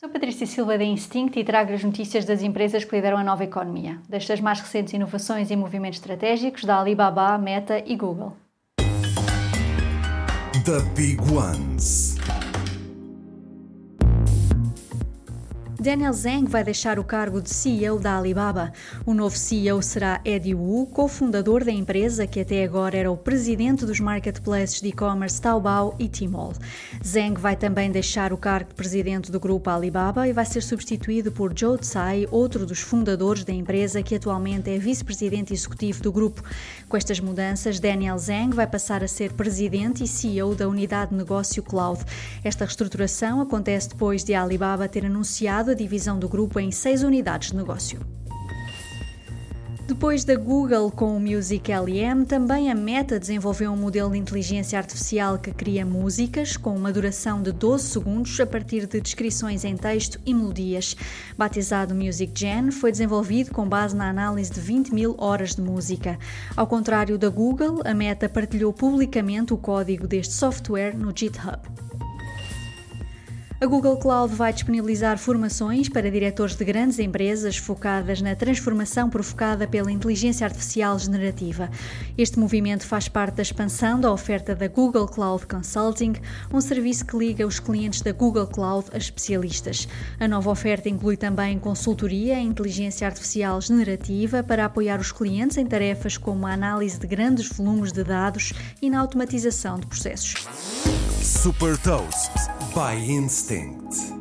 Sou Patrícia Silva da Instinct e trago as notícias das empresas que lideram a nova economia, destas mais recentes inovações e movimentos estratégicos da Alibaba, Meta e Google. The Big Ones. Daniel Zhang vai deixar o cargo de CEO da Alibaba. O novo CEO será Eddie Wu, cofundador da empresa que até agora era o presidente dos marketplaces de e-commerce Taobao e Tmall. Zhang vai também deixar o cargo de presidente do grupo Alibaba e vai ser substituído por Zhou Tsai, outro dos fundadores da empresa que atualmente é vice-presidente executivo do grupo. Com estas mudanças, Daniel Zhang vai passar a ser presidente e CEO da unidade de negócio Cloud. Esta reestruturação acontece depois de a Alibaba ter anunciado a divisão do grupo em seis unidades de negócio. Depois da Google com o Music LM, também a Meta desenvolveu um modelo de inteligência artificial que cria músicas com uma duração de 12 segundos a partir de descrições em texto e melodias. Batizado Music Gen, foi desenvolvido com base na análise de 20 mil horas de música. Ao contrário da Google, a Meta partilhou publicamente o código deste software no GitHub. A Google Cloud vai disponibilizar formações para diretores de grandes empresas focadas na transformação provocada pela inteligência artificial generativa. Este movimento faz parte da expansão da oferta da Google Cloud Consulting, um serviço que liga os clientes da Google Cloud a especialistas. A nova oferta inclui também consultoria em inteligência artificial generativa para apoiar os clientes em tarefas como a análise de grandes volumes de dados e na automatização de processos. Super Toast by Instinct.